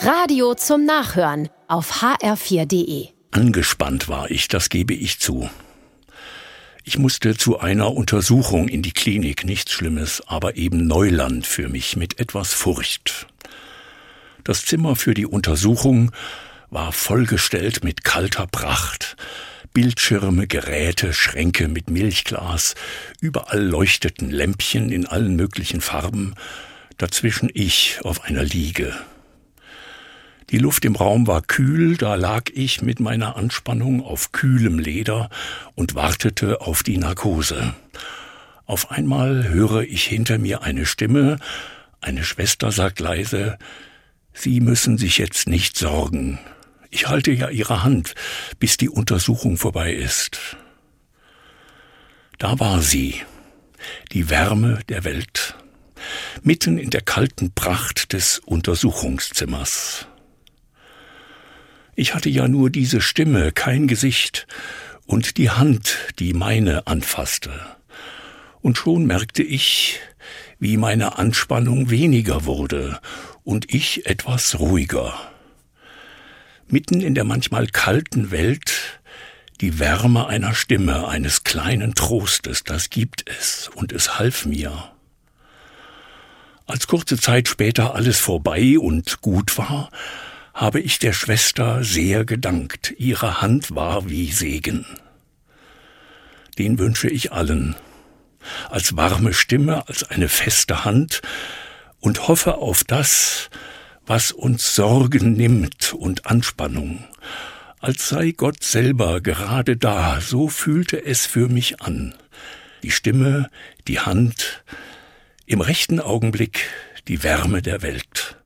Radio zum Nachhören auf hr4.de. Angespannt war ich, das gebe ich zu. Ich musste zu einer Untersuchung in die Klinik, nichts Schlimmes, aber eben Neuland für mich mit etwas Furcht. Das Zimmer für die Untersuchung war vollgestellt mit kalter Pracht. Bildschirme, Geräte, Schränke mit Milchglas, überall leuchteten Lämpchen in allen möglichen Farben, dazwischen ich auf einer Liege. Die Luft im Raum war kühl, da lag ich mit meiner Anspannung auf kühlem Leder und wartete auf die Narkose. Auf einmal höre ich hinter mir eine Stimme, eine Schwester sagt leise, Sie müssen sich jetzt nicht sorgen. Ich halte ja Ihre Hand, bis die Untersuchung vorbei ist. Da war sie, die Wärme der Welt, mitten in der kalten Pracht des Untersuchungszimmers. Ich hatte ja nur diese Stimme, kein Gesicht und die Hand, die meine anfasste. Und schon merkte ich, wie meine Anspannung weniger wurde und ich etwas ruhiger. Mitten in der manchmal kalten Welt die Wärme einer Stimme, eines kleinen Trostes, das gibt es, und es half mir. Als kurze Zeit später alles vorbei und gut war, habe ich der Schwester sehr gedankt, ihre Hand war wie Segen. Den wünsche ich allen, als warme Stimme, als eine feste Hand, und hoffe auf das, was uns Sorgen nimmt und Anspannung, als sei Gott selber gerade da, so fühlte es für mich an. Die Stimme, die Hand, im rechten Augenblick die Wärme der Welt.